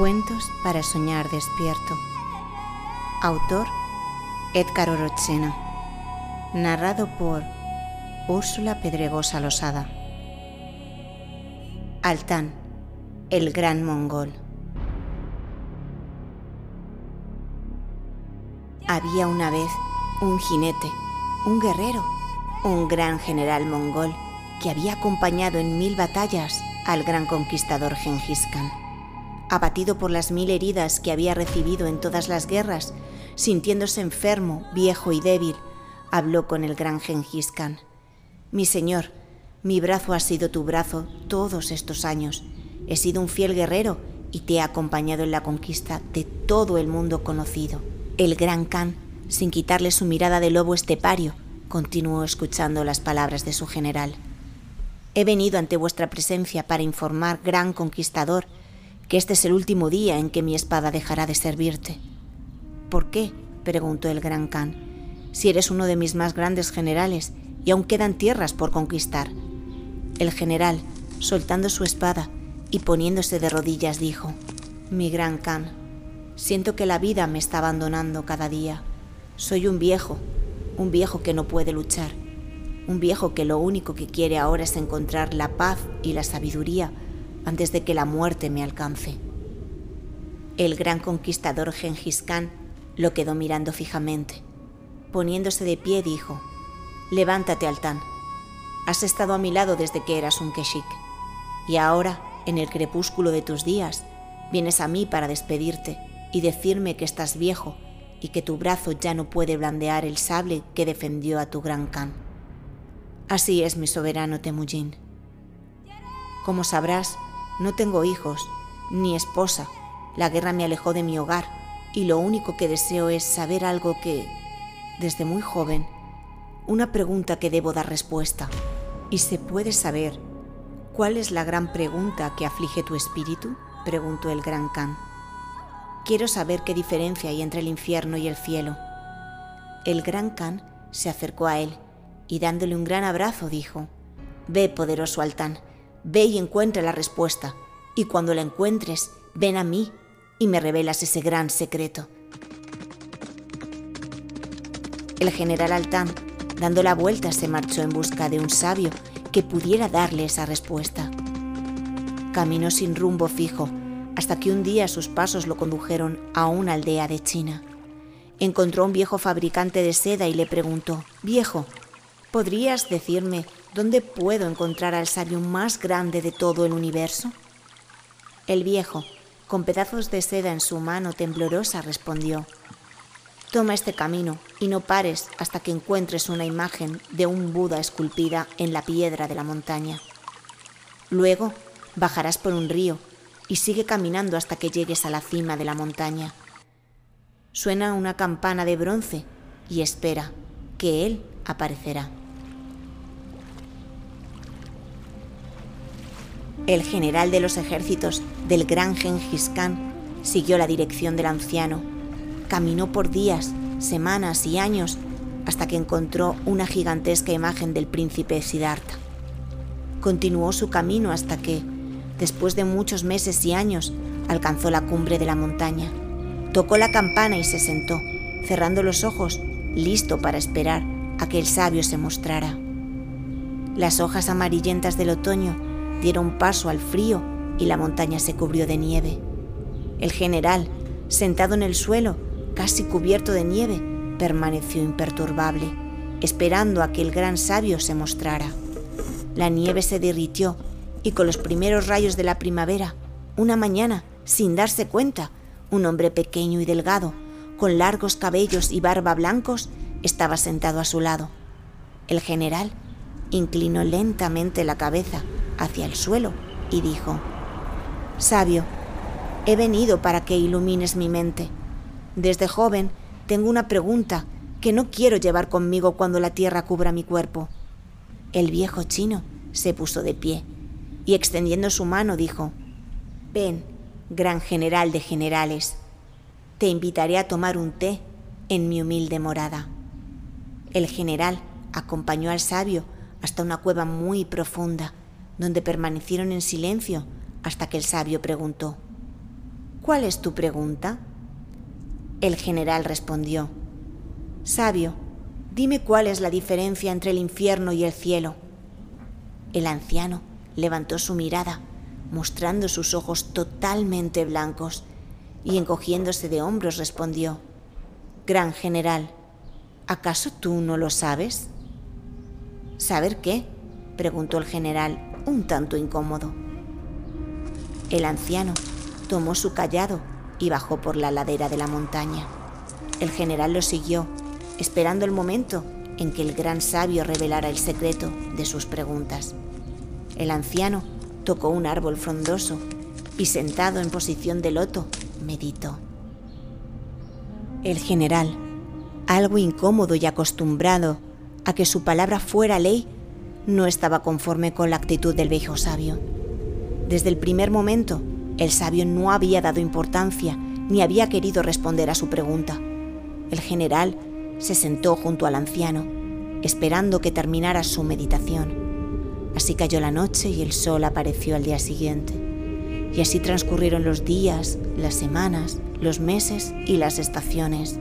Cuentos para soñar despierto. Autor Edgar Orochena. Narrado por Úrsula Pedregosa Losada. Altán, el gran mongol. Había una vez un jinete, un guerrero, un gran general mongol que había acompañado en mil batallas al gran conquistador Genghis Khan. Abatido por las mil heridas que había recibido en todas las guerras, sintiéndose enfermo, viejo y débil, habló con el gran Genghis Khan. Mi señor, mi brazo ha sido tu brazo todos estos años. He sido un fiel guerrero y te he acompañado en la conquista de todo el mundo conocido. El gran Khan, sin quitarle su mirada de lobo estepario, continuó escuchando las palabras de su general. He venido ante vuestra presencia para informar, gran conquistador, que este es el último día en que mi espada dejará de servirte. ¿Por qué? preguntó el gran Khan, si eres uno de mis más grandes generales y aún quedan tierras por conquistar. El general, soltando su espada y poniéndose de rodillas, dijo, Mi gran Khan, siento que la vida me está abandonando cada día. Soy un viejo, un viejo que no puede luchar un viejo que lo único que quiere ahora es encontrar la paz y la sabiduría antes de que la muerte me alcance. El gran conquistador Genghis Khan lo quedó mirando fijamente. Poniéndose de pie dijo, Levántate, Altán. Has estado a mi lado desde que eras un Keshik, y ahora, en el crepúsculo de tus días, vienes a mí para despedirte y decirme que estás viejo y que tu brazo ya no puede blandear el sable que defendió a tu gran Khan. Así es mi soberano Temujin. Como sabrás, no tengo hijos, ni esposa. La guerra me alejó de mi hogar y lo único que deseo es saber algo que, desde muy joven, una pregunta que debo dar respuesta. ¿Y se puede saber cuál es la gran pregunta que aflige tu espíritu? preguntó el gran Khan. Quiero saber qué diferencia hay entre el infierno y el cielo. El gran Khan se acercó a él y dándole un gran abrazo dijo, Ve, poderoso Altán, ve y encuentra la respuesta, y cuando la encuentres, ven a mí y me revelas ese gran secreto. El general Altán, dando la vuelta, se marchó en busca de un sabio que pudiera darle esa respuesta. Caminó sin rumbo fijo hasta que un día sus pasos lo condujeron a una aldea de China. Encontró a un viejo fabricante de seda y le preguntó, Viejo, ¿Podrías decirme dónde puedo encontrar al sabio más grande de todo el universo? El viejo, con pedazos de seda en su mano temblorosa, respondió, Toma este camino y no pares hasta que encuentres una imagen de un Buda esculpida en la piedra de la montaña. Luego bajarás por un río y sigue caminando hasta que llegues a la cima de la montaña. Suena una campana de bronce y espera que él aparecerá. El general de los ejércitos del gran Genghis Khan siguió la dirección del anciano. Caminó por días, semanas y años hasta que encontró una gigantesca imagen del príncipe Siddhartha. Continuó su camino hasta que, después de muchos meses y años, alcanzó la cumbre de la montaña. Tocó la campana y se sentó, cerrando los ojos, listo para esperar a que el sabio se mostrara. Las hojas amarillentas del otoño dieron paso al frío y la montaña se cubrió de nieve. El general, sentado en el suelo, casi cubierto de nieve, permaneció imperturbable, esperando a que el gran sabio se mostrara. La nieve se derritió y con los primeros rayos de la primavera, una mañana, sin darse cuenta, un hombre pequeño y delgado, con largos cabellos y barba blancos, estaba sentado a su lado. El general inclinó lentamente la cabeza hacia el suelo y dijo, Sabio, he venido para que ilumines mi mente. Desde joven tengo una pregunta que no quiero llevar conmigo cuando la tierra cubra mi cuerpo. El viejo chino se puso de pie y extendiendo su mano dijo, Ven, gran general de generales, te invitaré a tomar un té en mi humilde morada. El general acompañó al sabio hasta una cueva muy profunda donde permanecieron en silencio hasta que el sabio preguntó, ¿Cuál es tu pregunta? El general respondió, Sabio, dime cuál es la diferencia entre el infierno y el cielo. El anciano levantó su mirada, mostrando sus ojos totalmente blancos, y encogiéndose de hombros respondió, Gran general, ¿acaso tú no lo sabes? ¿Saber qué? preguntó el general, un tanto incómodo. El anciano tomó su callado y bajó por la ladera de la montaña. El general lo siguió, esperando el momento en que el gran sabio revelara el secreto de sus preguntas. El anciano tocó un árbol frondoso y sentado en posición de loto, meditó. El general, algo incómodo y acostumbrado a que su palabra fuera ley, no estaba conforme con la actitud del viejo sabio. Desde el primer momento, el sabio no había dado importancia ni había querido responder a su pregunta. El general se sentó junto al anciano, esperando que terminara su meditación. Así cayó la noche y el sol apareció al día siguiente. Y así transcurrieron los días, las semanas, los meses y las estaciones.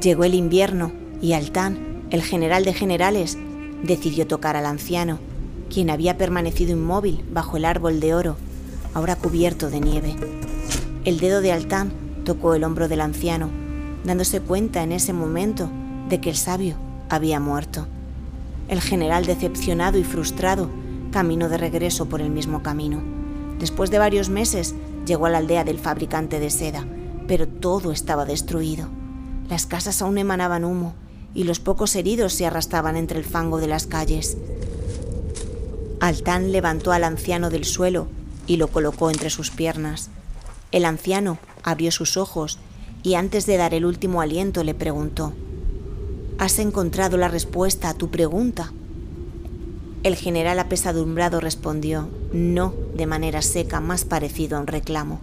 Llegó el invierno y Altán, el general de generales, decidió tocar al anciano, quien había permanecido inmóvil bajo el árbol de oro, ahora cubierto de nieve. El dedo de Altán tocó el hombro del anciano, dándose cuenta en ese momento de que el sabio había muerto. El general, decepcionado y frustrado, caminó de regreso por el mismo camino. Después de varios meses, llegó a la aldea del fabricante de seda, pero todo estaba destruido. Las casas aún emanaban humo y los pocos heridos se arrastraban entre el fango de las calles. Altán levantó al anciano del suelo y lo colocó entre sus piernas. El anciano abrió sus ojos y antes de dar el último aliento le preguntó, ¿Has encontrado la respuesta a tu pregunta? El general apesadumbrado respondió, no, de manera seca, más parecido a un reclamo.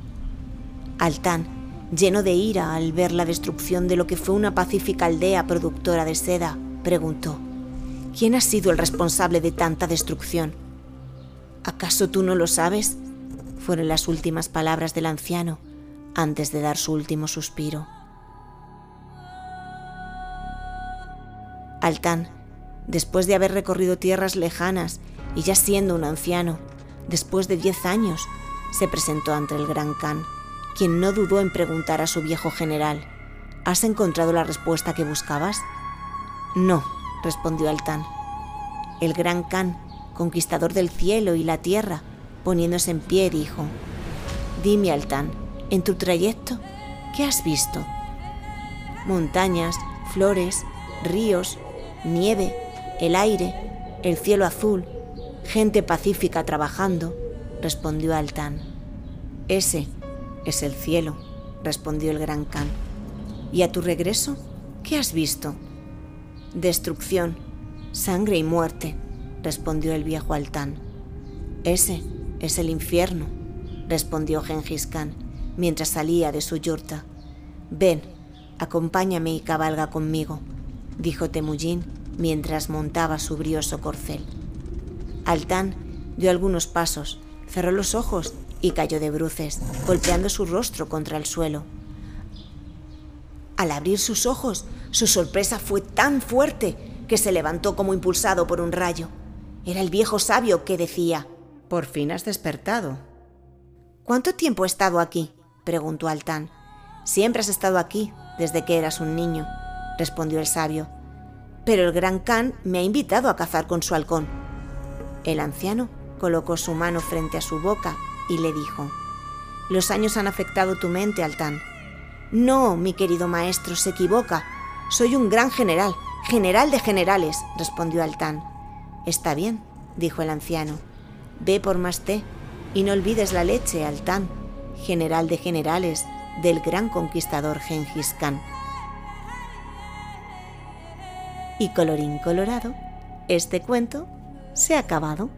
Altán, lleno de ira al ver la destrucción de lo que fue una pacífica aldea productora de seda, preguntó, ¿quién ha sido el responsable de tanta destrucción? ¿Acaso tú no lo sabes? Fueron las últimas palabras del anciano antes de dar su último suspiro. Altán, después de haber recorrido tierras lejanas y ya siendo un anciano, después de diez años, se presentó ante el gran Khan, quien no dudó en preguntar a su viejo general, ¿Has encontrado la respuesta que buscabas? No, respondió Altán. El gran Khan, conquistador del cielo y la tierra, poniéndose en pie, dijo, Dime, Altán, en tu trayecto, ¿qué has visto? Montañas, flores, ríos, nieve, el aire, el cielo azul, gente pacífica trabajando, respondió Altán. Ese es el cielo, respondió el gran Khan. ¿Y a tu regreso, qué has visto? Destrucción, sangre y muerte, respondió el viejo Altán. Ese es el infierno, respondió Gengis Khan mientras salía de su yurta. Ven, acompáñame y cabalga conmigo dijo Temujin mientras montaba su brioso corcel. Altán dio algunos pasos, cerró los ojos y cayó de bruces, golpeando su rostro contra el suelo. Al abrir sus ojos, su sorpresa fue tan fuerte que se levantó como impulsado por un rayo. Era el viejo sabio que decía, Por fin has despertado. ¿Cuánto tiempo he estado aquí? preguntó Altán. Siempre has estado aquí, desde que eras un niño respondió el sabio, pero el gran Khan me ha invitado a cazar con su halcón. El anciano colocó su mano frente a su boca y le dijo, Los años han afectado tu mente, Altán. No, mi querido maestro, se equivoca. Soy un gran general, general de generales, respondió Altán. Está bien, dijo el anciano. Ve por más té y no olvides la leche, Altán, general de generales del gran conquistador Gengis Khan. Y colorín colorado, este cuento se ha acabado.